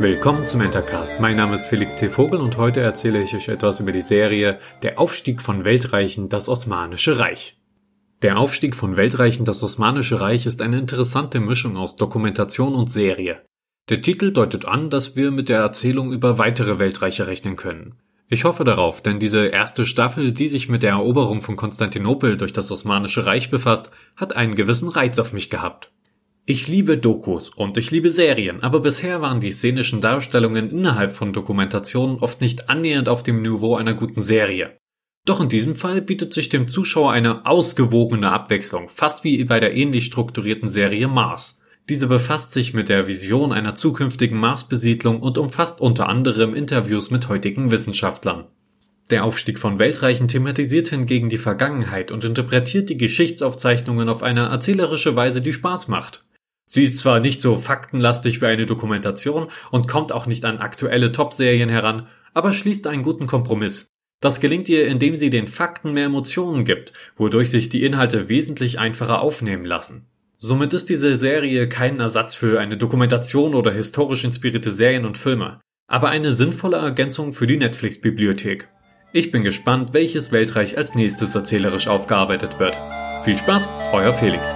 Willkommen zum Entercast. Mein Name ist Felix T. Vogel und heute erzähle ich euch etwas über die Serie Der Aufstieg von Weltreichen, das Osmanische Reich. Der Aufstieg von Weltreichen, das Osmanische Reich ist eine interessante Mischung aus Dokumentation und Serie. Der Titel deutet an, dass wir mit der Erzählung über weitere Weltreiche rechnen können. Ich hoffe darauf, denn diese erste Staffel, die sich mit der Eroberung von Konstantinopel durch das Osmanische Reich befasst, hat einen gewissen Reiz auf mich gehabt. Ich liebe Dokus und ich liebe Serien, aber bisher waren die szenischen Darstellungen innerhalb von Dokumentationen oft nicht annähernd auf dem Niveau einer guten Serie. Doch in diesem Fall bietet sich dem Zuschauer eine ausgewogene Abwechslung, fast wie bei der ähnlich strukturierten Serie Mars. Diese befasst sich mit der Vision einer zukünftigen Marsbesiedlung und umfasst unter anderem Interviews mit heutigen Wissenschaftlern. Der Aufstieg von Weltreichen thematisiert hingegen die Vergangenheit und interpretiert die Geschichtsaufzeichnungen auf eine erzählerische Weise, die Spaß macht. Sie ist zwar nicht so faktenlastig wie eine Dokumentation und kommt auch nicht an aktuelle Top-Serien heran, aber schließt einen guten Kompromiss. Das gelingt ihr, indem sie den Fakten mehr Emotionen gibt, wodurch sich die Inhalte wesentlich einfacher aufnehmen lassen. Somit ist diese Serie kein Ersatz für eine Dokumentation oder historisch inspirierte Serien und Filme, aber eine sinnvolle Ergänzung für die Netflix-Bibliothek. Ich bin gespannt, welches Weltreich als nächstes erzählerisch aufgearbeitet wird. Viel Spaß, euer Felix.